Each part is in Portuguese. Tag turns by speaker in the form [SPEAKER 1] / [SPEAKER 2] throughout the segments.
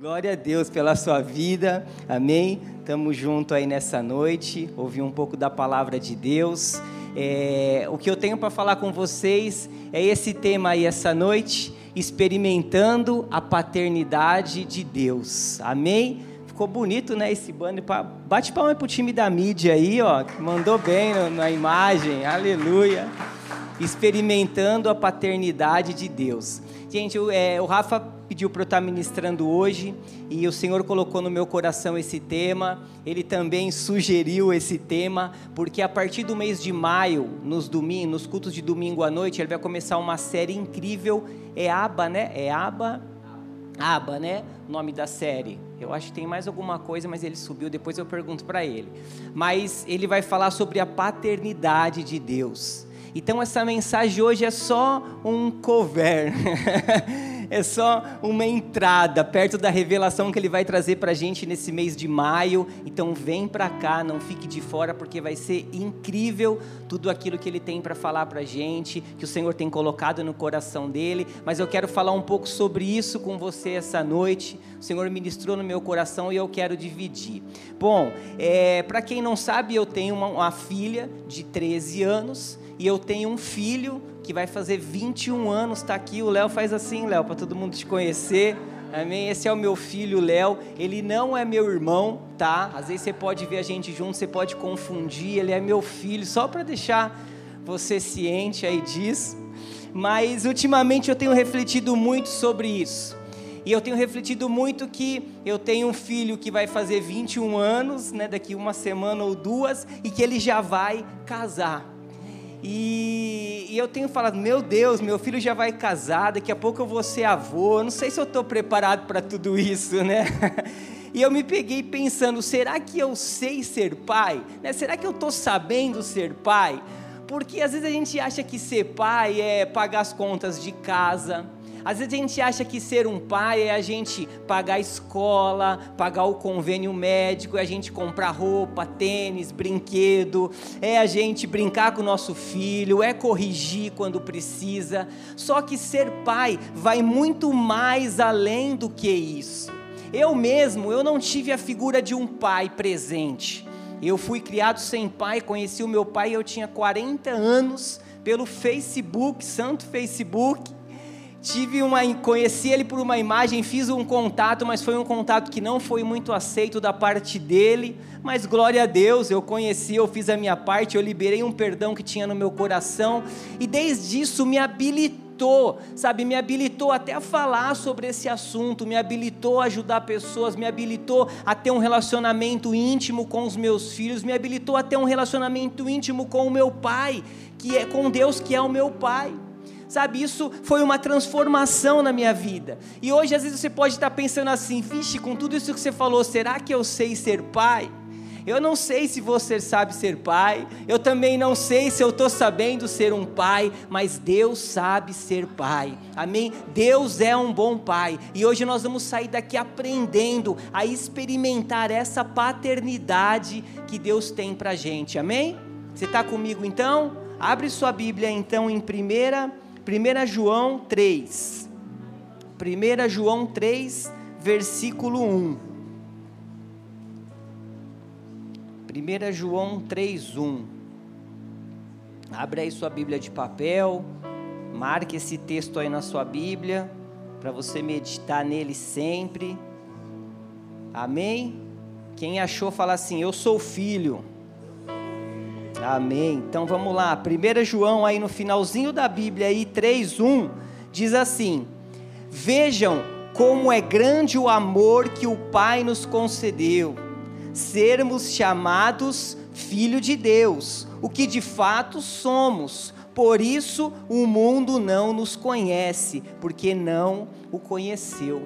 [SPEAKER 1] Glória a Deus pela sua vida, amém? Estamos juntos aí nessa noite, ouvir um pouco da palavra de Deus. É, o que eu tenho para falar com vocês é esse tema aí essa noite, experimentando a paternidade de Deus, amém? Ficou bonito, né, esse banner. Bate palma pro time da mídia aí, ó, que mandou bem na imagem, aleluia. Experimentando a paternidade de Deus. Gente, é, o Rafa pediu para eu estar ministrando hoje e o Senhor colocou no meu coração esse tema. Ele também sugeriu esse tema, porque a partir do mês de maio, nos domingos, nos cultos de domingo à noite, ele vai começar uma série incrível. É Aba, né? É Aba. Aba, né? O nome da série. Eu acho que tem mais alguma coisa, mas ele subiu, depois eu pergunto para ele. Mas ele vai falar sobre a paternidade de Deus. Então essa mensagem hoje é só um cover, é só uma entrada perto da revelação que ele vai trazer para a gente nesse mês de maio. Então vem para cá, não fique de fora, porque vai ser incrível tudo aquilo que ele tem para falar para a gente, que o Senhor tem colocado no coração dele. Mas eu quero falar um pouco sobre isso com você essa noite. O Senhor ministrou no meu coração e eu quero dividir. Bom, é, para quem não sabe, eu tenho uma, uma filha de 13 anos e eu tenho um filho que vai fazer 21 anos, está aqui. O Léo faz assim, Léo, para todo mundo te conhecer. Amém? Esse é o meu filho, Léo. Ele não é meu irmão, tá? Às vezes você pode ver a gente junto, você pode confundir. Ele é meu filho, só para deixar você ciente aí disso. Mas ultimamente eu tenho refletido muito sobre isso. E eu tenho refletido muito que eu tenho um filho que vai fazer 21 anos, né, daqui uma semana ou duas, e que ele já vai casar. E, e, eu tenho falado, meu Deus, meu filho já vai casar, daqui a pouco eu vou ser avô, não sei se eu estou preparado para tudo isso, né? E eu me peguei pensando, será que eu sei ser pai? Né? Será que eu estou sabendo ser pai? Porque às vezes a gente acha que ser pai é pagar as contas de casa, às vezes a gente acha que ser um pai é a gente pagar a escola, pagar o convênio médico, é a gente comprar roupa, tênis, brinquedo, é a gente brincar com o nosso filho, é corrigir quando precisa. Só que ser pai vai muito mais além do que isso. Eu mesmo, eu não tive a figura de um pai presente. Eu fui criado sem pai, conheci o meu pai, eu tinha 40 anos pelo Facebook, santo Facebook tive uma conheci ele por uma imagem, fiz um contato, mas foi um contato que não foi muito aceito da parte dele. Mas glória a Deus, eu conheci, eu fiz a minha parte, eu liberei um perdão que tinha no meu coração e desde isso me habilitou, sabe, me habilitou até a falar sobre esse assunto, me habilitou a ajudar pessoas, me habilitou a ter um relacionamento íntimo com os meus filhos, me habilitou a ter um relacionamento íntimo com o meu pai, que é com Deus que é o meu pai. Sabe, isso foi uma transformação na minha vida. E hoje, às vezes, você pode estar pensando assim: vixe, com tudo isso que você falou, será que eu sei ser pai? Eu não sei se você sabe ser pai, eu também não sei se eu estou sabendo ser um pai, mas Deus sabe ser pai, amém? Deus é um bom pai, e hoje nós vamos sair daqui aprendendo a experimentar essa paternidade que Deus tem para gente, amém? Você está comigo então? Abre sua Bíblia então em primeira 1 João 3. 1 João 3, versículo 1. 1 João 3, 1. Abre aí sua Bíblia de papel, marque esse texto aí na sua Bíblia, para você meditar nele sempre. Amém? Quem achou, fala assim: Eu sou filho. Amém. Então vamos lá. 1 João aí no finalzinho da Bíblia aí 3:1 diz assim: Vejam como é grande o amor que o Pai nos concedeu, sermos chamados filho de Deus, o que de fato somos. Por isso o mundo não nos conhece, porque não o conheceu.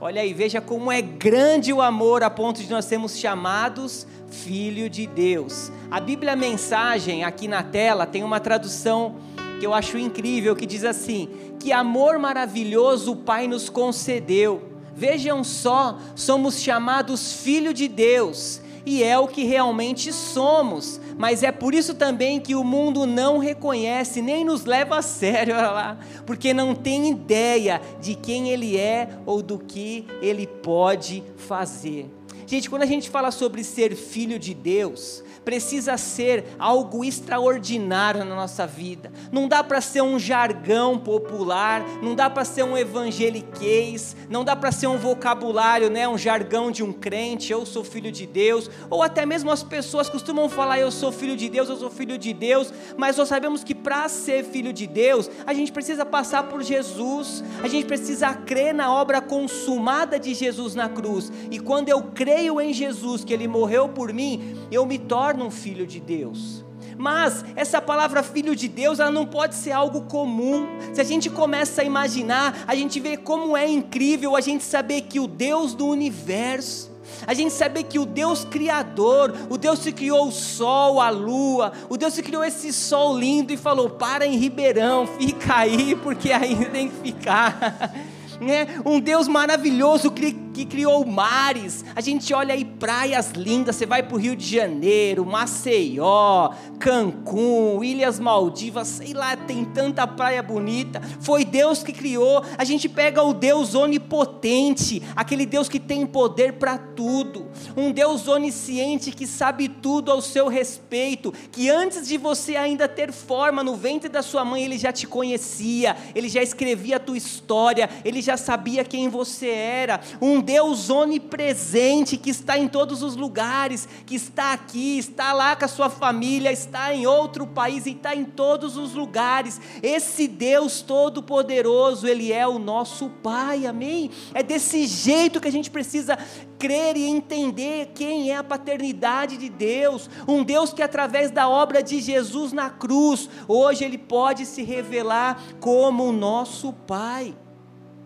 [SPEAKER 1] Olha aí, veja como é grande o amor a ponto de nós sermos chamados filho de Deus. A Bíblia Mensagem, aqui na tela, tem uma tradução que eu acho incrível, que diz assim: Que amor maravilhoso o Pai nos concedeu. Vejam só, somos chamados filho de Deus. e é o que realmente somos. Mas é por isso também que o mundo não reconhece, nem nos leva a sério, olha lá, porque não tem ideia de quem ele é ou do que ele pode fazer. Gente, quando a gente fala sobre ser filho de Deus, precisa ser algo extraordinário na nossa vida. Não dá para ser um jargão popular, não dá para ser um evangeliquez, não dá para ser um vocabulário, né, um jargão de um crente, eu sou filho de Deus, ou até mesmo as pessoas costumam falar eu sou filho de Deus, eu sou filho de Deus, mas nós sabemos que para ser filho de Deus, a gente precisa passar por Jesus, a gente precisa crer na obra consumada de Jesus na cruz. E quando eu creio em Jesus, que ele morreu por mim, eu me torno um filho de Deus. Mas essa palavra filho de Deus, ela não pode ser algo comum. Se a gente começa a imaginar, a gente vê como é incrível a gente saber que o Deus do universo, a gente saber que o Deus Criador, o Deus que criou o sol, a lua, o Deus que criou esse sol lindo e falou: para em Ribeirão, fica aí, porque aí tem que ficar. né? Um Deus maravilhoso que, que criou mares. A gente olha aí praias lindas, você vai para o Rio de Janeiro, Maceió, Cancún, Ilhas Maldivas, sei lá, tem tanta praia bonita. Foi Deus que criou. A gente pega o Deus onipotente, aquele Deus que tem poder para tudo, um Deus onisciente que sabe tudo ao seu respeito, que antes de você ainda ter forma no ventre da sua mãe, ele já te conhecia, ele já escrevia a tua história, ele já sabia quem você era, um Deus onipresente que está em todos os lugares, que está aqui, está lá com a sua família, está em outro país e está em todos os lugares. Esse Deus todo-poderoso, Ele é o nosso Pai, amém? É desse jeito que a gente precisa crer e entender quem é a paternidade de Deus, um Deus que através da obra de Jesus na cruz, hoje Ele pode se revelar como o nosso Pai.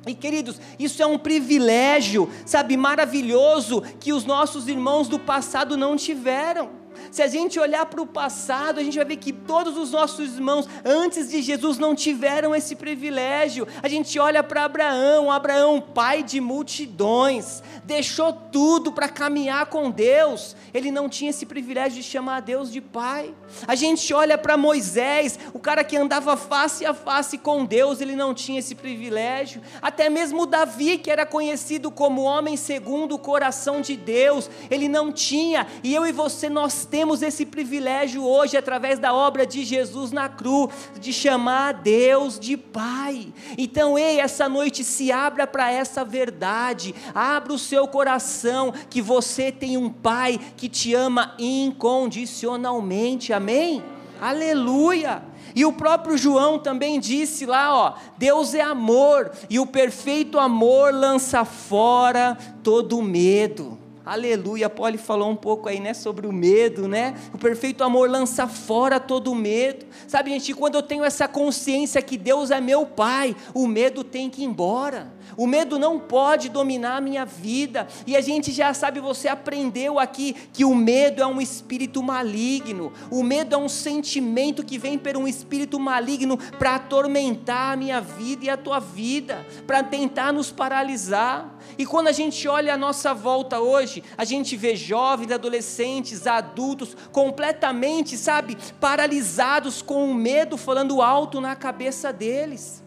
[SPEAKER 1] E queridos, isso é um privilégio, sabe, maravilhoso que os nossos irmãos do passado não tiveram. Se a gente olhar para o passado, a gente vai ver que todos os nossos irmãos antes de Jesus não tiveram esse privilégio. A gente olha para Abraão, Abraão, pai de multidões, deixou tudo para caminhar com Deus. Ele não tinha esse privilégio de chamar Deus de pai. A gente olha para Moisés, o cara que andava face a face com Deus, ele não tinha esse privilégio. Até mesmo Davi, que era conhecido como homem segundo o coração de Deus, ele não tinha. E eu e você nós temos esse privilégio hoje, através da obra de Jesus na cruz, de chamar Deus de Pai. Então, ei, essa noite se abra para essa verdade, abra o seu coração, que você tem um Pai que te ama incondicionalmente, amém? Aleluia! E o próprio João também disse lá, ó, Deus é amor, e o perfeito amor lança fora todo medo. Aleluia. Paulo falou um pouco aí, né, sobre o medo, né? O perfeito amor lança fora todo o medo. Sabe, gente, quando eu tenho essa consciência que Deus é meu Pai, o medo tem que ir embora. O medo não pode dominar a minha vida. E a gente já sabe, você aprendeu aqui que o medo é um espírito maligno. O medo é um sentimento que vem por um espírito maligno para atormentar a minha vida e a tua vida, para tentar nos paralisar. E quando a gente olha a nossa volta hoje, a gente vê jovens, adolescentes, adultos completamente, sabe, paralisados com o medo falando alto na cabeça deles.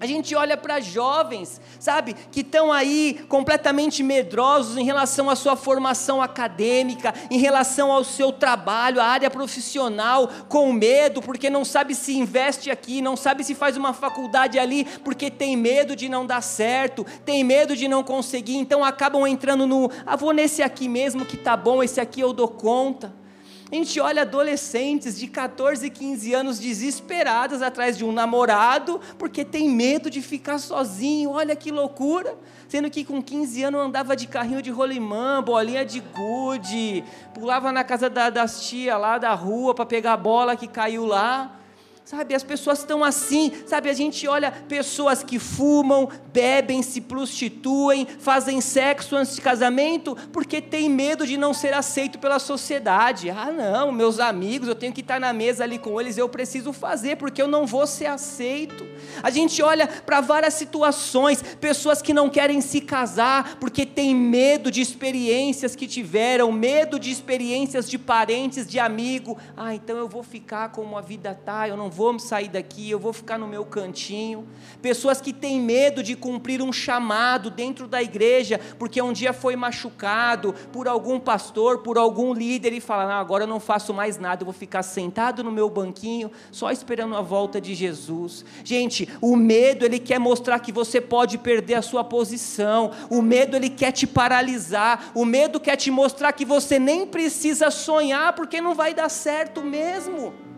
[SPEAKER 1] A gente olha para jovens, sabe, que estão aí completamente medrosos em relação à sua formação acadêmica, em relação ao seu trabalho, à área profissional, com medo, porque não sabe se investe aqui, não sabe se faz uma faculdade ali, porque tem medo de não dar certo, tem medo de não conseguir, então acabam entrando no, ah, vou nesse aqui mesmo que tá bom, esse aqui eu dou conta. A gente olha adolescentes de 14, 15 anos desesperadas atrás de um namorado, porque tem medo de ficar sozinho. Olha que loucura! Sendo que com 15 anos andava de carrinho de rolimã, bolinha de gude, pulava na casa da, das tia lá da rua para pegar a bola que caiu lá. Sabe, as pessoas estão assim, sabe? A gente olha pessoas que fumam, bebem, se prostituem, fazem sexo antes de casamento, porque tem medo de não ser aceito pela sociedade. Ah, não, meus amigos, eu tenho que estar na mesa ali com eles, eu preciso fazer, porque eu não vou ser aceito. A gente olha para várias situações, pessoas que não querem se casar, porque tem medo de experiências que tiveram, medo de experiências de parentes, de amigo. Ah, então eu vou ficar como a vida tá, eu não vou vou sair daqui, eu vou ficar no meu cantinho. Pessoas que têm medo de cumprir um chamado dentro da igreja, porque um dia foi machucado por algum pastor, por algum líder, e fala: ah, agora eu não faço mais nada, eu vou ficar sentado no meu banquinho, só esperando a volta de Jesus. Gente, o medo, ele quer mostrar que você pode perder a sua posição, o medo, ele quer te paralisar, o medo quer te mostrar que você nem precisa sonhar, porque não vai dar certo mesmo.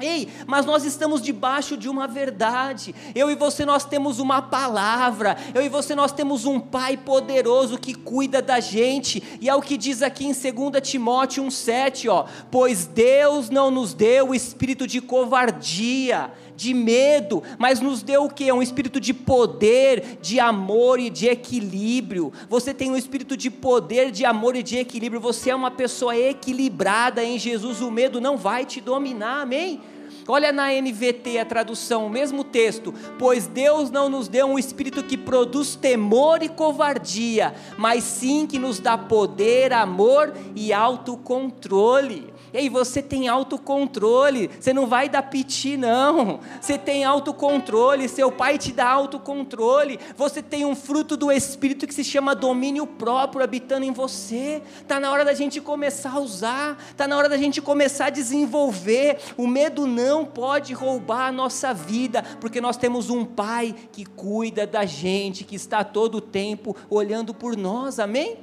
[SPEAKER 1] Ei, mas nós estamos debaixo de uma verdade. Eu e você nós temos uma palavra. Eu e você nós temos um Pai poderoso que cuida da gente. E é o que diz aqui em 2 Timóteo 1:7, ó: "Pois Deus não nos deu o espírito de covardia, de medo, mas nos deu o que? Um espírito de poder, de amor e de equilíbrio. Você tem um espírito de poder, de amor e de equilíbrio. Você é uma pessoa equilibrada em Jesus. O medo não vai te dominar, amém? Olha na NVT a tradução, o mesmo texto. Pois Deus não nos deu um espírito que produz temor e covardia, mas sim que nos dá poder, amor e autocontrole. Ei, você tem autocontrole, você não vai dar piti, não. Você tem autocontrole, seu pai te dá autocontrole. Você tem um fruto do Espírito que se chama domínio próprio habitando em você. Está na hora da gente começar a usar, está na hora da gente começar a desenvolver. O medo não pode roubar a nossa vida, porque nós temos um pai que cuida da gente, que está todo o tempo olhando por nós, amém? amém.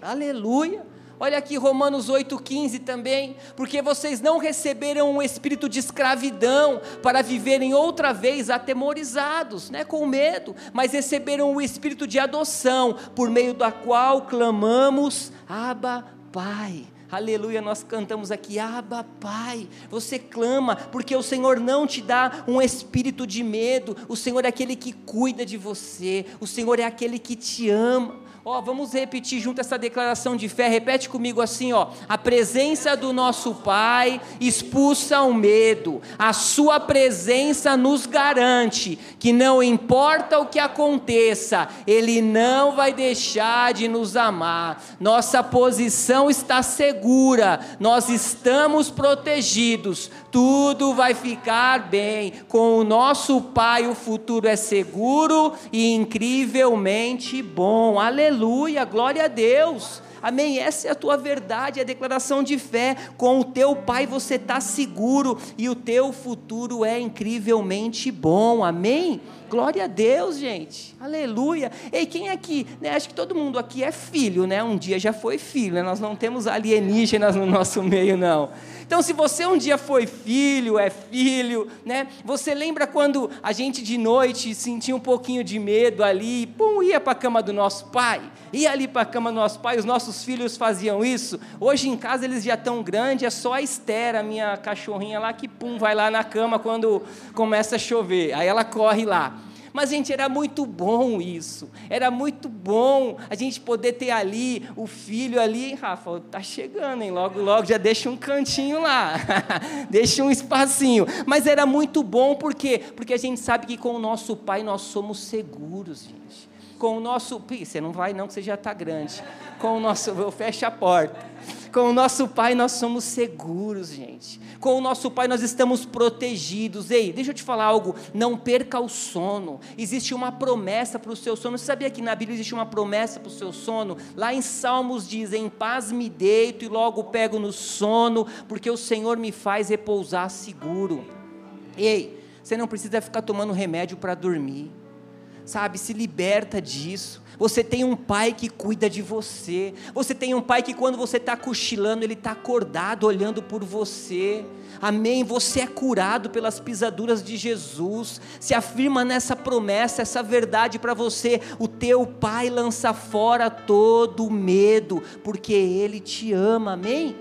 [SPEAKER 1] Aleluia. Olha aqui Romanos 8,15 também, porque vocês não receberam um espírito de escravidão para viverem outra vez atemorizados, né, com medo, mas receberam o espírito de adoção, por meio da qual clamamos, Abba, Pai. Aleluia, nós cantamos aqui, Abba, Pai. Você clama, porque o Senhor não te dá um espírito de medo, o Senhor é aquele que cuida de você, o Senhor é aquele que te ama. Ó, vamos repetir junto essa declaração de fé. Repete comigo assim, ó: A presença do nosso Pai expulsa o medo. A sua presença nos garante que não importa o que aconteça, ele não vai deixar de nos amar. Nossa posição está segura. Nós estamos protegidos. Tudo vai ficar bem. Com o nosso Pai o futuro é seguro e incrivelmente bom. Aleluia glória a Deus. Amém? Essa é a tua verdade, a declaração de fé. Com o teu Pai você está seguro e o teu futuro é incrivelmente bom. Amém? Glória a Deus, gente. Aleluia. Ei, quem aqui, né? Acho que todo mundo aqui é filho, né? Um dia já foi filho, né? Nós não temos alienígenas no nosso meio, não. Então, se você um dia foi filho, é filho, né? Você lembra quando a gente de noite sentia um pouquinho de medo ali, pum, ia para a cama do nosso pai, ia ali para a cama do nosso pai, os nossos filhos faziam isso. Hoje em casa eles já estão grandes, é só a Esther, a minha cachorrinha lá, que pum, vai lá na cama quando começa a chover. Aí ela corre lá. Mas, gente, era muito bom isso. Era muito bom a gente poder ter ali o filho ali. Rafa, tá chegando, hein? Logo, logo já deixa um cantinho lá. deixa um espacinho. Mas era muito bom, por quê? Porque a gente sabe que com o nosso pai nós somos seguros, gente. Com o nosso. Você não vai, não, que você já está grande. Com o nosso. Eu fecho a porta. Com o nosso Pai nós somos seguros, gente. Com o nosso Pai nós estamos protegidos. Ei, deixa eu te falar algo. Não perca o sono. Existe uma promessa para o seu sono. Você sabia que na Bíblia existe uma promessa para o seu sono? Lá em Salmos diz: Em paz me deito e logo pego no sono, porque o Senhor me faz repousar seguro. Ei, você não precisa ficar tomando remédio para dormir. Sabe, se liberta disso. Você tem um pai que cuida de você. Você tem um pai que, quando você está cochilando, ele está acordado, olhando por você. Amém. Você é curado pelas pisaduras de Jesus. Se afirma nessa promessa, essa verdade para você. O teu pai lança fora todo medo, porque ele te ama. Amém.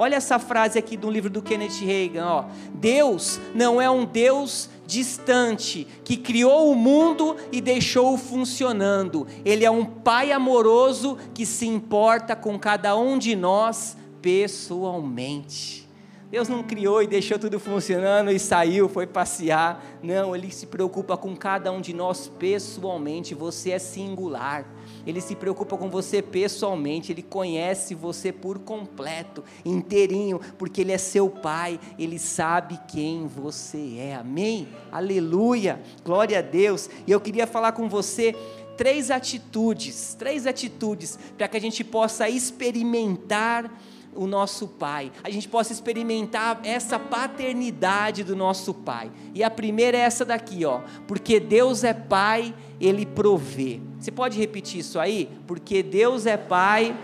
[SPEAKER 1] Olha essa frase aqui do livro do Kenneth Reagan, ó. Deus não é um Deus distante que criou o mundo e deixou-o funcionando. Ele é um pai amoroso que se importa com cada um de nós pessoalmente. Deus não criou e deixou tudo funcionando e saiu, foi passear. Não, Ele se preocupa com cada um de nós pessoalmente. Você é singular. Ele se preocupa com você pessoalmente. Ele conhece você por completo, inteirinho, porque Ele é seu Pai. Ele sabe quem você é. Amém? Aleluia. Glória a Deus. E eu queria falar com você três atitudes, três atitudes para que a gente possa experimentar o nosso Pai, a gente possa experimentar essa paternidade do nosso Pai. E a primeira é essa daqui, ó, porque Deus é Pai, Ele provê. Você pode repetir isso aí? Porque Deus é Pai,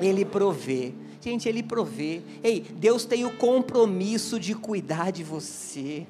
[SPEAKER 1] Ele provê. Gente, Ele provê. Ei, Deus tem o compromisso de cuidar de você.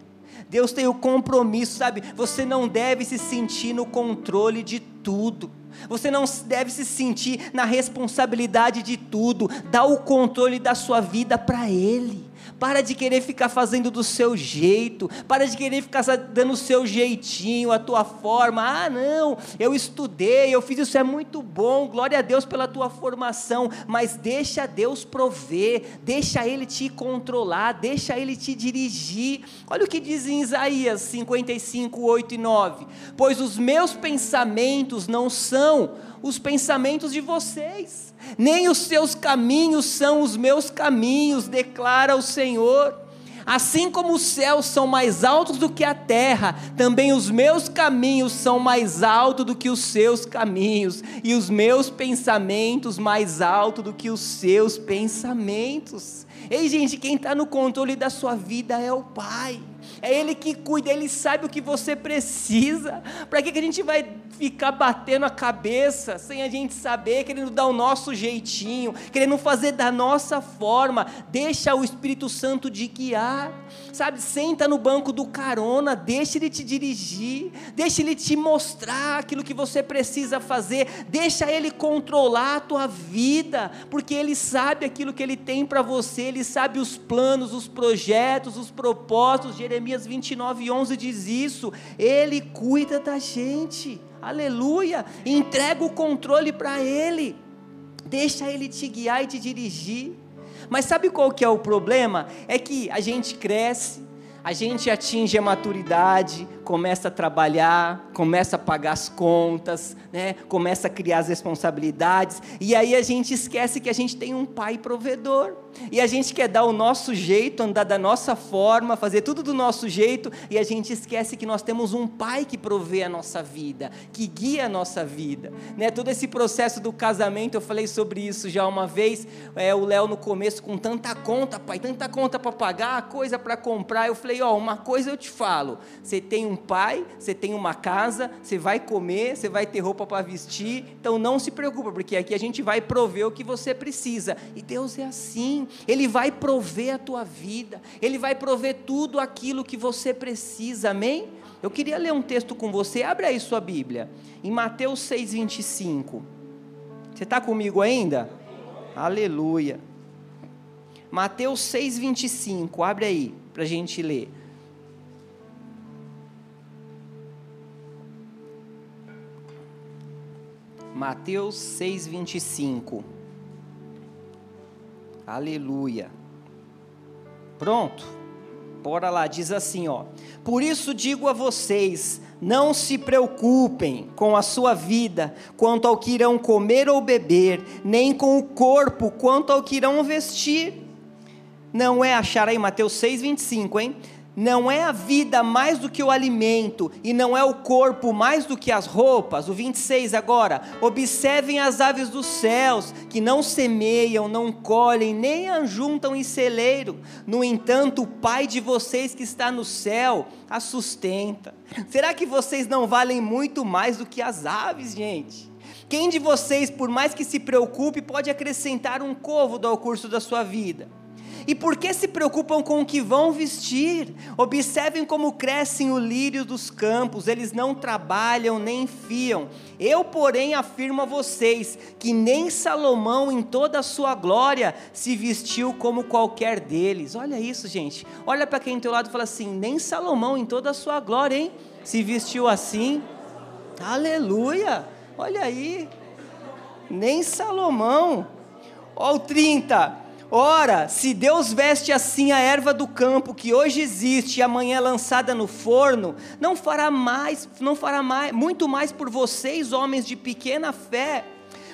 [SPEAKER 1] Deus tem o compromisso, sabe? Você não deve se sentir no controle de tudo. Você não deve se sentir na responsabilidade de tudo. Dá o controle da sua vida para Ele. Para de querer ficar fazendo do seu jeito. Para de querer ficar dando o seu jeitinho, a tua forma. Ah, não, eu estudei, eu fiz isso, é muito bom. Glória a Deus pela tua formação. Mas deixa Deus prover, deixa Ele te controlar, deixa Ele te dirigir. Olha o que diz em Isaías 55, 8 e 9: Pois os meus pensamentos não são os pensamentos de vocês nem os seus caminhos são os meus caminhos, declara o Senhor. Assim como os céus são mais altos do que a terra, também os meus caminhos são mais altos do que os seus caminhos, e os meus pensamentos mais altos do que os seus pensamentos. Ei, gente, quem está no controle da sua vida é o Pai. É Ele que cuida, Ele sabe o que você precisa. Para que, que a gente vai ficar batendo a cabeça sem a gente saber, querendo dar o nosso jeitinho, querendo fazer da nossa forma? Deixa o Espírito Santo de guiar, sabe? Senta no banco do carona, deixa Ele te dirigir, deixa Ele te mostrar aquilo que você precisa fazer, deixa Ele controlar a tua vida, porque Ele sabe aquilo que Ele tem para você, Ele sabe os planos, os projetos, os propósitos. Jeremias Jeremias 29, 11 diz isso. Ele cuida da gente. Aleluia. Entrega o controle para Ele. Deixa Ele te guiar e te dirigir. Mas sabe qual que é o problema? É que a gente cresce, a gente atinge a maturidade, começa a trabalhar, começa a pagar as contas, né? começa a criar as responsabilidades, e aí a gente esquece que a gente tem um pai provedor, e a gente quer dar o nosso jeito, andar da nossa forma, fazer tudo do nosso jeito, e a gente esquece que nós temos um pai que provê a nossa vida, que guia a nossa vida. Né? Todo esse processo do casamento, eu falei sobre isso já uma vez, é, o Léo no começo com tanta conta, pai, tanta conta para pagar, coisa para comprar, eu falei, ó, uma coisa eu te falo, você tem um pai, você tem uma casa, você vai comer, você vai ter roupa para vestir. Então não se preocupa, porque aqui a gente vai prover o que você precisa. E Deus é assim. Ele vai prover a tua vida. Ele vai prover tudo aquilo que você precisa. Amém? Eu queria ler um texto com você. Abre aí sua Bíblia. Em Mateus 6:25. Você está comigo ainda? Aleluia. Mateus 6:25. Abre aí para a gente ler. Mateus 6:25. Aleluia. Pronto. Bora lá, diz assim, ó: Por isso digo a vocês, não se preocupem com a sua vida, quanto ao que irão comer ou beber, nem com o corpo, quanto ao que irão vestir. Não é achar aí Mateus 6:25, hein? Não é a vida mais do que o alimento, e não é o corpo mais do que as roupas. O 26 agora. Observem as aves dos céus, que não semeiam, não colhem, nem ajuntam em celeiro. No entanto, o Pai de vocês que está no céu a sustenta. Será que vocês não valem muito mais do que as aves, gente? Quem de vocês, por mais que se preocupe, pode acrescentar um côvado ao curso da sua vida? E por que se preocupam com o que vão vestir? Observem como crescem o lírio dos campos, eles não trabalham nem fiam. Eu, porém, afirmo a vocês que nem Salomão, em toda a sua glória, se vestiu como qualquer deles. Olha isso, gente. Olha para quem tem teu lado e fala assim: nem Salomão, em toda a sua glória, hein? Se vestiu assim. Aleluia! Olha aí. Nem Salomão. Olha o 30. Ora, se Deus veste assim a erva do campo que hoje existe e amanhã é lançada no forno, não fará mais, não fará mais, muito mais por vocês, homens de pequena fé.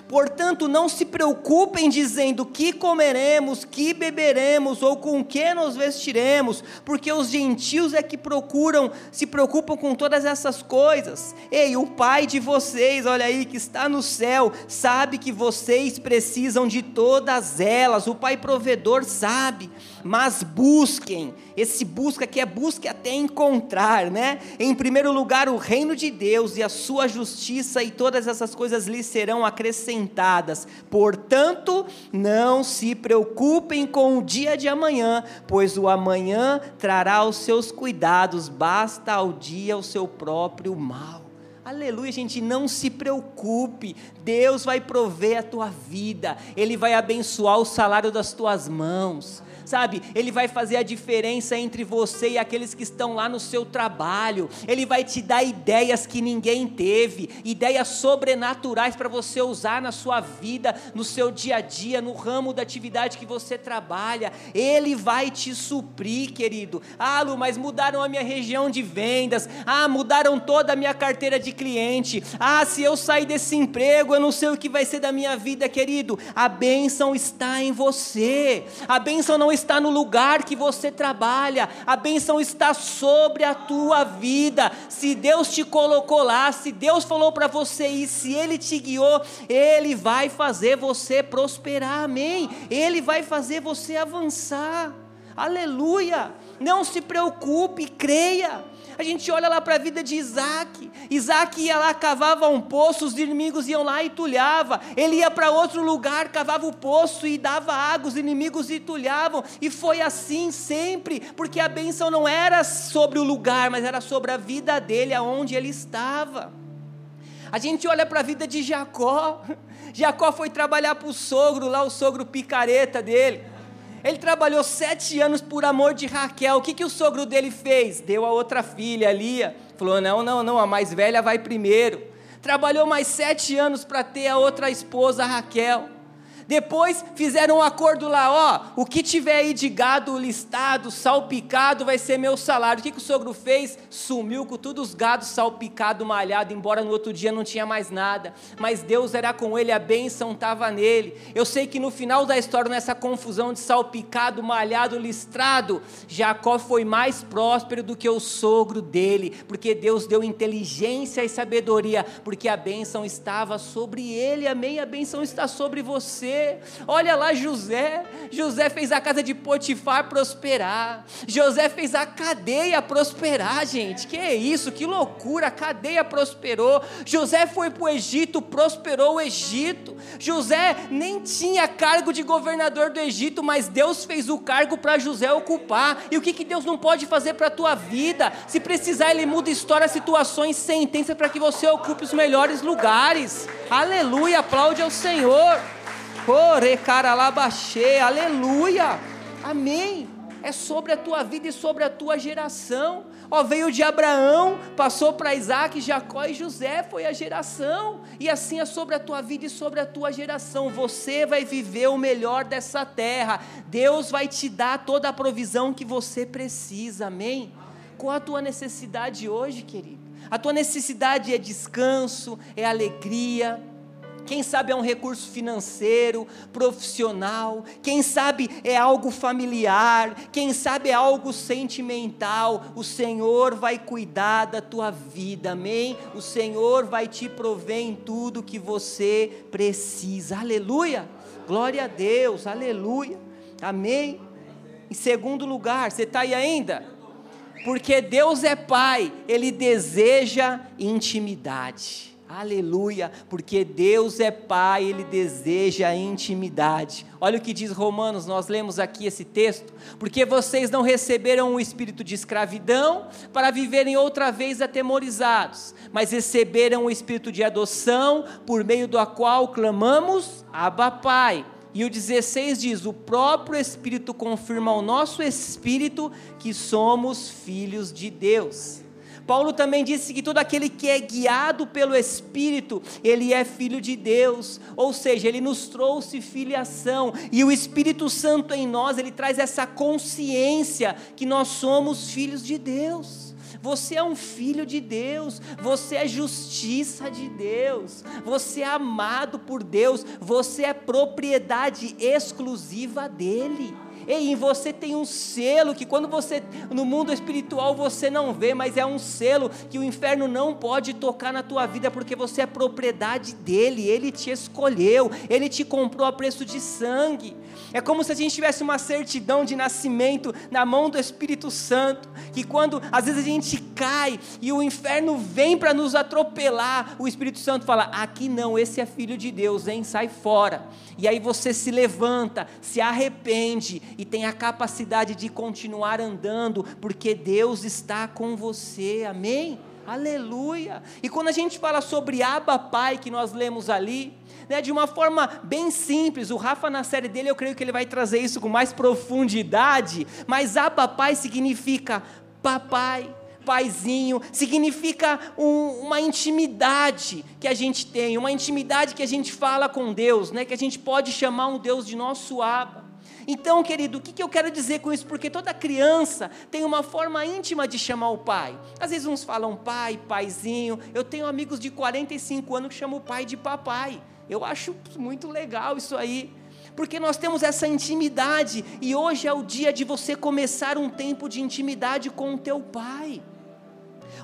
[SPEAKER 1] Portanto, não se preocupem dizendo que comeremos, que beberemos ou com que nos vestiremos, porque os gentios é que procuram, se preocupam com todas essas coisas. Ei, o Pai de vocês, olha aí, que está no céu, sabe que vocês precisam de todas elas. O Pai provedor sabe mas busquem. Esse busca que é busque até encontrar, né? Em primeiro lugar, o reino de Deus e a sua justiça, e todas essas coisas lhes serão acrescentadas. Portanto, não se preocupem com o dia de amanhã, pois o amanhã trará os seus cuidados, basta ao dia o seu próprio mal. Aleluia, gente, não se preocupe, Deus vai prover a tua vida, Ele vai abençoar o salário das tuas mãos sabe? Ele vai fazer a diferença entre você e aqueles que estão lá no seu trabalho. Ele vai te dar ideias que ninguém teve, ideias sobrenaturais para você usar na sua vida, no seu dia a dia, no ramo da atividade que você trabalha. Ele vai te suprir, querido. Ah, Lu, mas mudaram a minha região de vendas. Ah, mudaram toda a minha carteira de cliente. Ah, se eu sair desse emprego, eu não sei o que vai ser da minha vida, querido. A bênção está em você. A bênção não está no lugar que você trabalha, a bênção está sobre a tua vida. Se Deus te colocou lá, se Deus falou para você ir, se Ele te guiou, Ele vai fazer você prosperar, amém? Ele vai fazer você avançar, aleluia. Não se preocupe, creia. A gente olha lá para a vida de Isaac. Isaac ia lá, cavava um poço, os inimigos iam lá e tulhava. Ele ia para outro lugar, cavava o poço e dava água, os inimigos e tulhavam. E foi assim sempre, porque a bênção não era sobre o lugar, mas era sobre a vida dele, aonde ele estava. A gente olha para a vida de Jacó. Jacó foi trabalhar para o sogro, lá o sogro picareta dele. Ele trabalhou sete anos por amor de Raquel. O que, que o sogro dele fez? Deu a outra filha, Lia. Falou: não, não, não, a mais velha vai primeiro. Trabalhou mais sete anos para ter a outra esposa, Raquel. Depois fizeram um acordo lá, ó, o que tiver aí de gado listado, salpicado, vai ser meu salário. O que, que o sogro fez? Sumiu com todos os gados salpicado, malhado, embora no outro dia não tinha mais nada. Mas Deus era com ele, a bênção estava nele. Eu sei que no final da história, nessa confusão de salpicado, malhado, listrado, Jacó foi mais próspero do que o sogro dele, porque Deus deu inteligência e sabedoria, porque a bênção estava sobre ele, amém? A bênção está sobre você. Olha lá José. José fez a casa de Potifar prosperar. José fez a cadeia prosperar, gente. Que isso? Que loucura! A cadeia prosperou. José foi para o Egito, prosperou o Egito. José nem tinha cargo de governador do Egito, mas Deus fez o cargo para José ocupar. E o que, que Deus não pode fazer para a tua vida? Se precisar, Ele muda história, situações, sentença para que você ocupe os melhores lugares. Aleluia, aplaude ao Senhor. Orecaralabaxê, aleluia, amém. É sobre a tua vida e sobre a tua geração. Ó, veio de Abraão, passou para Isaac, Jacó e José, foi a geração. E assim é sobre a tua vida e sobre a tua geração. Você vai viver o melhor dessa terra. Deus vai te dar toda a provisão que você precisa, amém? Qual a tua necessidade hoje, querido? A tua necessidade é descanso, é alegria, quem sabe é um recurso financeiro, profissional, quem sabe é algo familiar, quem sabe é algo sentimental. O Senhor vai cuidar da tua vida, amém? O Senhor vai te prover em tudo que você precisa, aleluia. Glória a Deus, aleluia, amém. Em segundo lugar, você está aí ainda? Porque Deus é Pai, Ele deseja intimidade. Aleluia, porque Deus é Pai, Ele deseja intimidade. Olha o que diz Romanos, nós lemos aqui esse texto. Porque vocês não receberam o espírito de escravidão para viverem outra vez atemorizados, mas receberam o espírito de adoção, por meio do qual clamamos, Abba Pai. E o 16 diz: O próprio Espírito confirma ao nosso espírito que somos filhos de Deus. Paulo também disse que todo aquele que é guiado pelo Espírito, ele é filho de Deus, ou seja, ele nos trouxe filiação, e o Espírito Santo em nós, ele traz essa consciência que nós somos filhos de Deus. Você é um filho de Deus, você é justiça de Deus, você é amado por Deus, você é propriedade exclusiva dEle. Ei, em você tem um selo que quando você no mundo espiritual você não vê, mas é um selo que o inferno não pode tocar na tua vida porque você é propriedade dele, ele te escolheu, ele te comprou a preço de sangue. É como se a gente tivesse uma certidão de nascimento na mão do Espírito Santo, que quando às vezes a gente cai e o inferno vem para nos atropelar, o Espírito Santo fala: "Aqui não, esse é filho de Deus, hein? Sai fora". E aí você se levanta, se arrepende e tem a capacidade de continuar andando, porque Deus está com você. Amém? Aleluia! E quando a gente fala sobre Abba Pai, que nós lemos ali, né, de uma forma bem simples, o Rafa na série dele eu creio que ele vai trazer isso com mais profundidade, mas Abba Pai significa papai, paizinho, significa um, uma intimidade que a gente tem, uma intimidade que a gente fala com Deus, né, que a gente pode chamar um Deus de nosso Abba. Então, querido, o que, eu quero dizer com isso? Porque toda criança tem uma forma íntima de chamar o pai. Às vezes uns falam pai, paizinho. Eu tenho amigos de 45 anos que chamam o pai de papai. Eu acho muito legal isso aí. Porque nós temos essa intimidade e hoje é o dia de você começar um tempo de intimidade com o teu pai.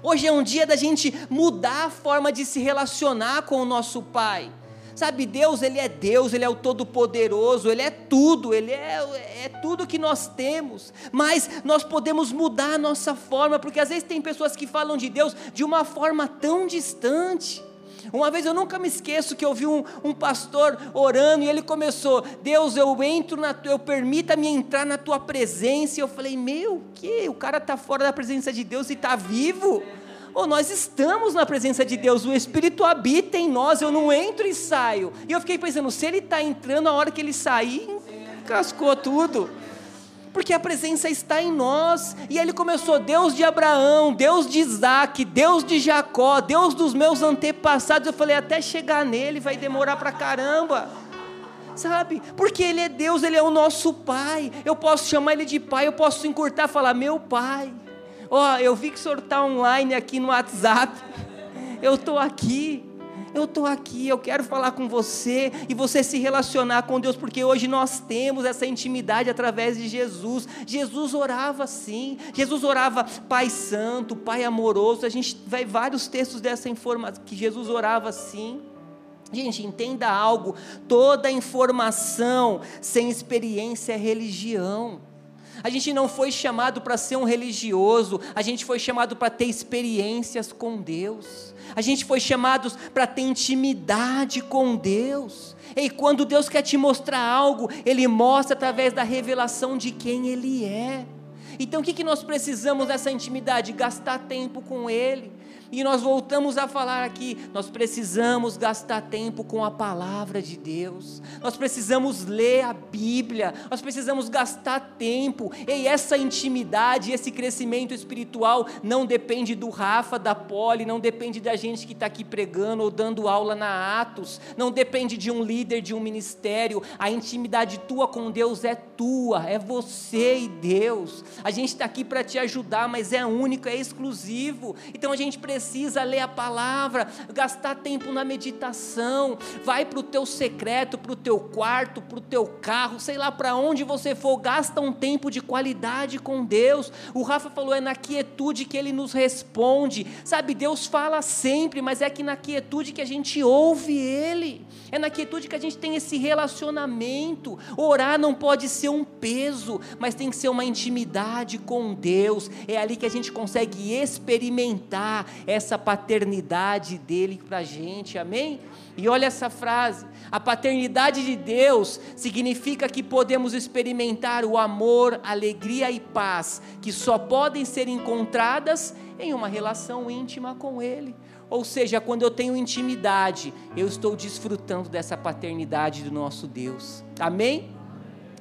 [SPEAKER 1] Hoje é um dia da gente mudar a forma de se relacionar com o nosso pai. Sabe, Deus, Ele é Deus, Ele é o Todo-Poderoso, Ele é tudo, Ele é, é tudo que nós temos. Mas nós podemos mudar a nossa forma, porque às vezes tem pessoas que falam de Deus de uma forma tão distante. Uma vez eu nunca me esqueço que eu vi um, um pastor orando e ele começou: Deus, eu entro na eu permita-me entrar na tua presença. E eu falei: Meu, que? O cara está fora da presença de Deus e está vivo? Oh, nós estamos na presença de Deus, o Espírito habita em nós, eu não entro e saio. E eu fiquei pensando, se ele está entrando, a hora que ele sair, cascou tudo. Porque a presença está em nós. E ele começou: Deus de Abraão, Deus de Isaac, Deus de Jacó, Deus dos meus antepassados. Eu falei: até chegar nele vai demorar para caramba sabe? Porque Ele é Deus, Ele é o nosso Pai. Eu posso chamar Ele de Pai, eu posso encurtar e falar: Meu Pai. Ó, oh, eu vi que o senhor está online aqui no WhatsApp. Eu estou aqui. Eu estou aqui, eu quero falar com você e você se relacionar com Deus, porque hoje nós temos essa intimidade através de Jesus. Jesus orava assim, Jesus orava Pai Santo, Pai amoroso. A gente vai vários textos dessa informação que Jesus orava assim. Gente, entenda algo: toda informação sem experiência é religião. A gente não foi chamado para ser um religioso, a gente foi chamado para ter experiências com Deus. A gente foi chamado para ter intimidade com Deus. E quando Deus quer te mostrar algo, Ele mostra através da revelação de quem Ele é. Então o que, que nós precisamos dessa intimidade? Gastar tempo com Ele. E nós voltamos a falar aqui, nós precisamos gastar tempo com a palavra de Deus. Nós precisamos ler a Bíblia. Nós precisamos gastar tempo. E essa intimidade, esse crescimento espiritual não depende do Rafa, da Poli, não depende da gente que está aqui pregando ou dando aula na Atos. Não depende de um líder de um ministério. A intimidade tua com Deus é tua, é você e Deus. A gente está aqui para te ajudar, mas é único, é exclusivo. Então a gente precisa precisa ler a palavra, gastar tempo na meditação, vai para o teu secreto, para o teu quarto, para o teu carro, sei lá para onde você for, gasta um tempo de qualidade com Deus. O Rafa falou, é na quietude que Ele nos responde, sabe? Deus fala sempre, mas é que na quietude que a gente ouve Ele, é na quietude que a gente tem esse relacionamento. Orar não pode ser um peso, mas tem que ser uma intimidade com Deus, é ali que a gente consegue experimentar essa paternidade dele para a gente, amém? E olha essa frase: a paternidade de Deus significa que podemos experimentar o amor, alegria e paz que só podem ser encontradas em uma relação íntima com Ele. Ou seja, quando eu tenho intimidade, eu estou desfrutando dessa paternidade do nosso Deus. Amém?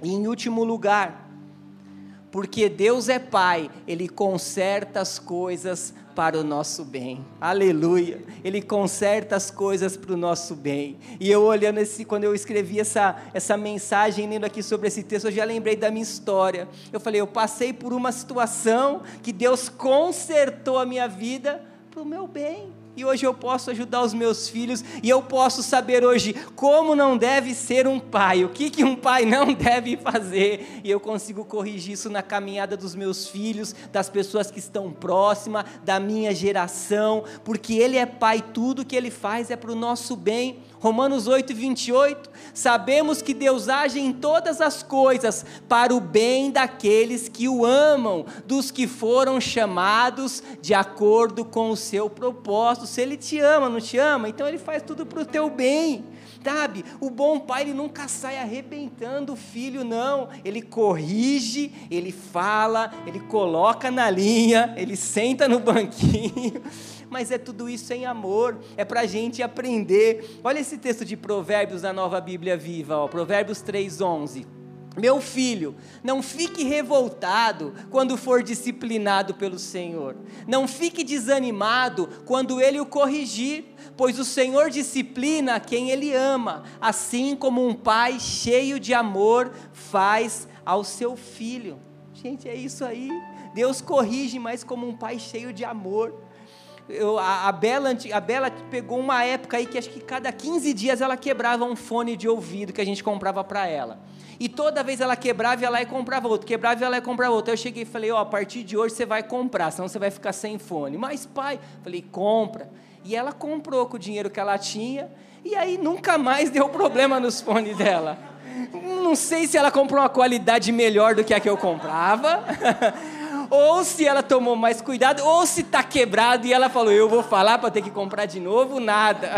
[SPEAKER 1] E em último lugar, porque Deus é Pai, Ele conserta as coisas para o nosso bem. Aleluia. Ele conserta as coisas para o nosso bem. E eu olhando esse, quando eu escrevi essa, essa mensagem, lendo aqui sobre esse texto, eu já lembrei da minha história. Eu falei, eu passei por uma situação que Deus consertou a minha vida para o meu bem e hoje eu posso ajudar os meus filhos, e eu posso saber hoje como não deve ser um pai, o que, que um pai não deve fazer, e eu consigo corrigir isso na caminhada dos meus filhos, das pessoas que estão próximas, da minha geração, porque Ele é pai, tudo que Ele faz é para o nosso bem. Romanos 8, 28, sabemos que Deus age em todas as coisas para o bem daqueles que o amam, dos que foram chamados de acordo com o seu propósito. Se Ele te ama, não te ama, então Ele faz tudo para o teu bem. Sabe, o bom pai ele nunca sai arrebentando o filho, não. Ele corrige, ele fala, ele coloca na linha, ele senta no banquinho mas é tudo isso em amor, é para a gente aprender. Olha esse texto de Provérbios da Nova Bíblia Viva, ó, Provérbios 3,11. Meu filho, não fique revoltado quando for disciplinado pelo Senhor. Não fique desanimado quando ele o corrigir, pois o Senhor disciplina quem ele ama, assim como um pai cheio de amor faz ao seu filho. Gente, é isso aí. Deus corrige, mas como um pai cheio de amor eu, a, a, Bela, a Bela pegou uma época aí que acho que cada 15 dias ela quebrava um fone de ouvido que a gente comprava para ela. E toda vez ela quebrava, ia lá e comprava outro, quebrava, ia lá e comprava outro. Eu cheguei e falei, ó, oh, a partir de hoje você vai comprar, senão você vai ficar sem fone. Mas pai, falei, compra. E ela comprou com o dinheiro que ela tinha, e aí nunca mais deu problema nos fones dela. Não sei se ela comprou uma qualidade melhor do que a que eu comprava. ou se ela tomou mais cuidado, ou se está quebrado e ela falou: Eu vou falar para ter que comprar de novo, nada.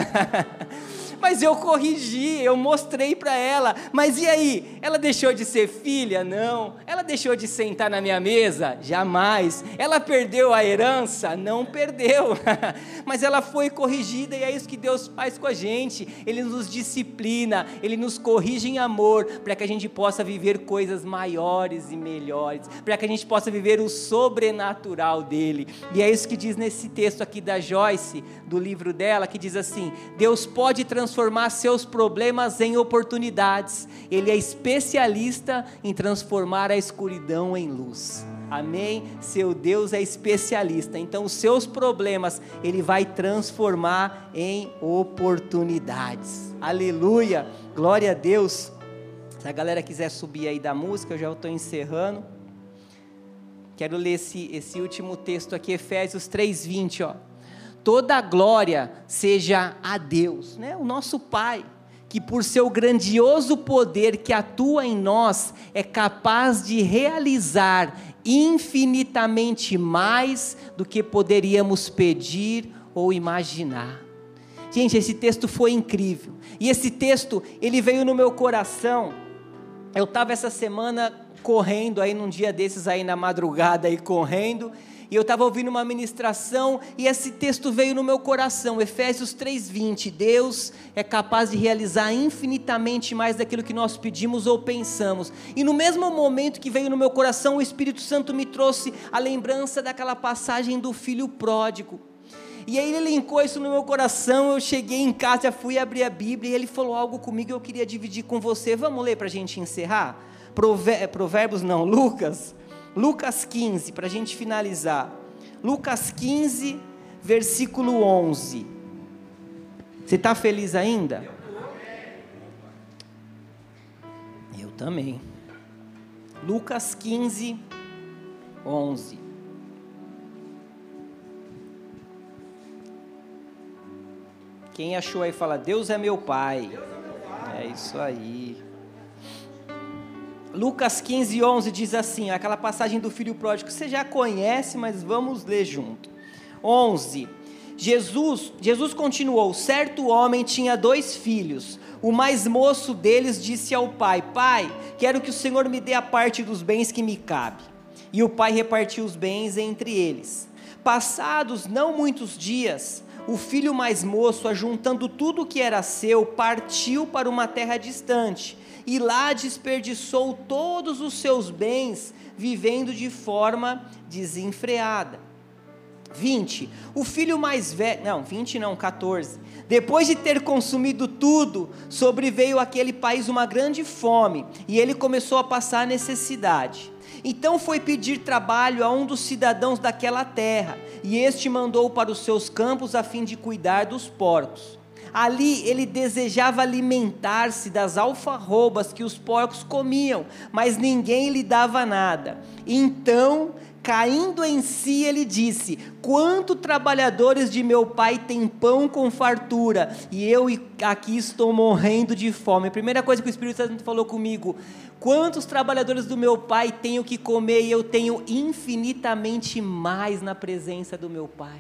[SPEAKER 1] Mas eu corrigi, eu mostrei para ela. Mas e aí? Ela deixou de ser filha? Não. Ela deixou de sentar na minha mesa? Jamais. Ela perdeu a herança? Não perdeu. Mas ela foi corrigida e é isso que Deus faz com a gente. Ele nos disciplina, ele nos corrige em amor, para que a gente possa viver coisas maiores e melhores, para que a gente possa viver o sobrenatural dele. E é isso que diz nesse texto aqui da Joyce, do livro dela, que diz assim: Deus pode transformar transformar seus problemas em oportunidades. Ele é especialista em transformar a escuridão em luz. Amém? Seu Deus é especialista. Então, os seus problemas ele vai transformar em oportunidades. Aleluia! Glória a Deus. Se a galera quiser subir aí da música, eu já estou encerrando. Quero ler esse, esse último texto aqui, Efésios 3,20, ó toda a glória seja a Deus, né? o nosso Pai, que por seu grandioso poder que atua em nós, é capaz de realizar infinitamente mais do que poderíamos pedir ou imaginar. Gente, esse texto foi incrível. E esse texto, ele veio no meu coração. Eu estava essa semana correndo aí num dia desses aí na madrugada aí correndo, e eu estava ouvindo uma ministração e esse texto veio no meu coração, Efésios 3:20. Deus é capaz de realizar infinitamente mais daquilo que nós pedimos ou pensamos. E no mesmo momento que veio no meu coração, o Espírito Santo me trouxe a lembrança daquela passagem do filho pródigo. E aí ele linkou isso no meu coração. Eu cheguei em casa, fui abrir a Bíblia e ele falou algo comigo. Eu queria dividir com você. Vamos ler para a gente encerrar? Provérbios não, Lucas Lucas 15, para a gente finalizar. Lucas 15, versículo 11. Você está feliz ainda? Eu também. Lucas 15, 11. Quem achou aí fala: Deus é meu Pai. É isso aí. Lucas 15, 11 diz assim, aquela passagem do filho pródigo, você já conhece, mas vamos ler junto. 11. Jesus, Jesus continuou: certo homem tinha dois filhos. O mais moço deles disse ao pai: Pai, quero que o Senhor me dê a parte dos bens que me cabe. E o pai repartiu os bens entre eles. Passados não muitos dias, o filho mais moço, ajuntando tudo o que era seu, partiu para uma terra distante e lá desperdiçou todos os seus bens, vivendo de forma desenfreada. 20. O filho mais velho, não, 20 não, 14. Depois de ter consumido tudo, sobreveio àquele país uma grande fome, e ele começou a passar necessidade. Então foi pedir trabalho a um dos cidadãos daquela terra, e este mandou para os seus campos a fim de cuidar dos porcos. Ali ele desejava alimentar-se das alfarrobas que os porcos comiam, mas ninguém lhe dava nada. Então Caindo em si, ele disse: Quanto trabalhadores de meu pai têm pão com fartura, e eu aqui estou morrendo de fome. A primeira coisa que o Espírito Santo falou comigo: Quantos trabalhadores do meu pai têm o que comer, e eu tenho infinitamente mais na presença do meu pai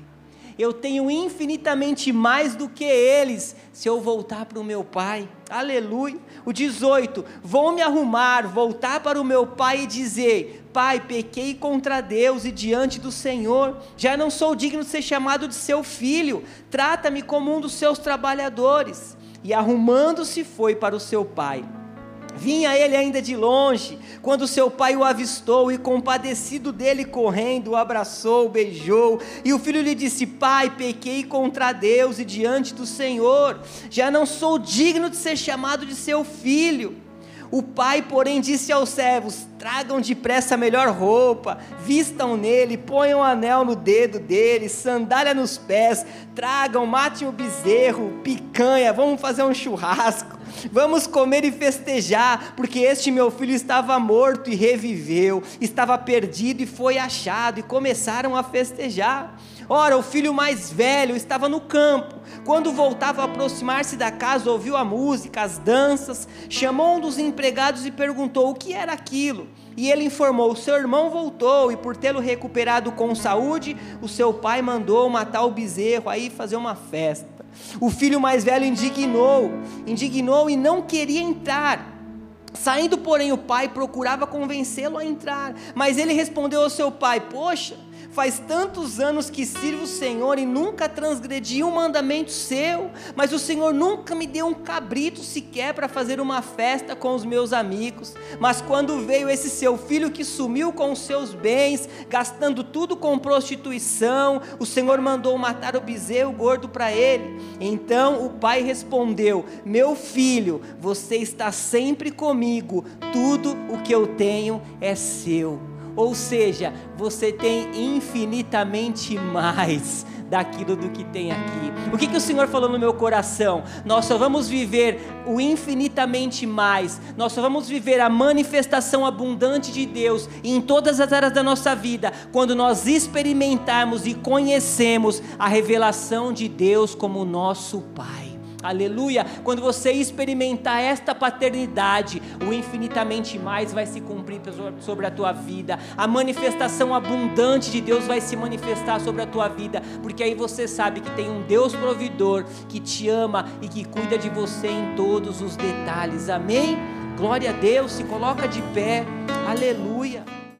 [SPEAKER 1] eu tenho infinitamente mais do que eles se eu voltar para o meu pai. Aleluia. O 18: Vou me arrumar, voltar para o meu pai e dizer: Pai, pequei contra Deus e diante do Senhor, já não sou digno de ser chamado de seu filho, trata-me como um dos seus trabalhadores. E arrumando-se foi para o seu pai. Vinha ele ainda de longe, quando seu pai o avistou e, compadecido dele, correndo, o abraçou, beijou. E o filho lhe disse: Pai, pequei contra Deus e diante do Senhor, já não sou digno de ser chamado de seu filho. O pai, porém, disse aos servos: Tragam depressa a melhor roupa, vistam nele, ponham um anel no dedo dele, sandália nos pés, tragam, matem o bezerro, picanha, vamos fazer um churrasco. Vamos comer e festejar, porque este meu filho estava morto e reviveu, estava perdido e foi achado, e começaram a festejar. Ora, o filho mais velho estava no campo. Quando voltava a aproximar-se da casa, ouviu a música, as danças, chamou um dos empregados e perguntou o que era aquilo. E ele informou: seu irmão voltou e, por tê-lo recuperado com saúde, o seu pai mandou matar o bezerro, aí fazer uma festa. O filho mais velho indignou, indignou e não queria entrar. Saindo, porém, o pai procurava convencê-lo a entrar, mas ele respondeu ao seu pai: Poxa, Faz tantos anos que sirvo o Senhor e nunca transgredi um mandamento seu, mas o Senhor nunca me deu um cabrito sequer para fazer uma festa com os meus amigos. Mas quando veio esse seu filho que sumiu com os seus bens, gastando tudo com prostituição, o Senhor mandou matar o bezerro gordo para ele. Então o pai respondeu: Meu filho, você está sempre comigo, tudo o que eu tenho é seu. Ou seja, você tem infinitamente mais daquilo do que tem aqui. O que, que o Senhor falou no meu coração? Nós só vamos viver o infinitamente mais, nós só vamos viver a manifestação abundante de Deus em todas as áreas da nossa vida, quando nós experimentarmos e conhecemos a revelação de Deus como nosso Pai. Aleluia! Quando você experimentar esta paternidade, o infinitamente mais vai se cumprir sobre a tua vida. A manifestação abundante de Deus vai se manifestar sobre a tua vida, porque aí você sabe que tem um Deus providor que te ama e que cuida de você em todos os detalhes. Amém? Glória a Deus, se coloca de pé. Aleluia!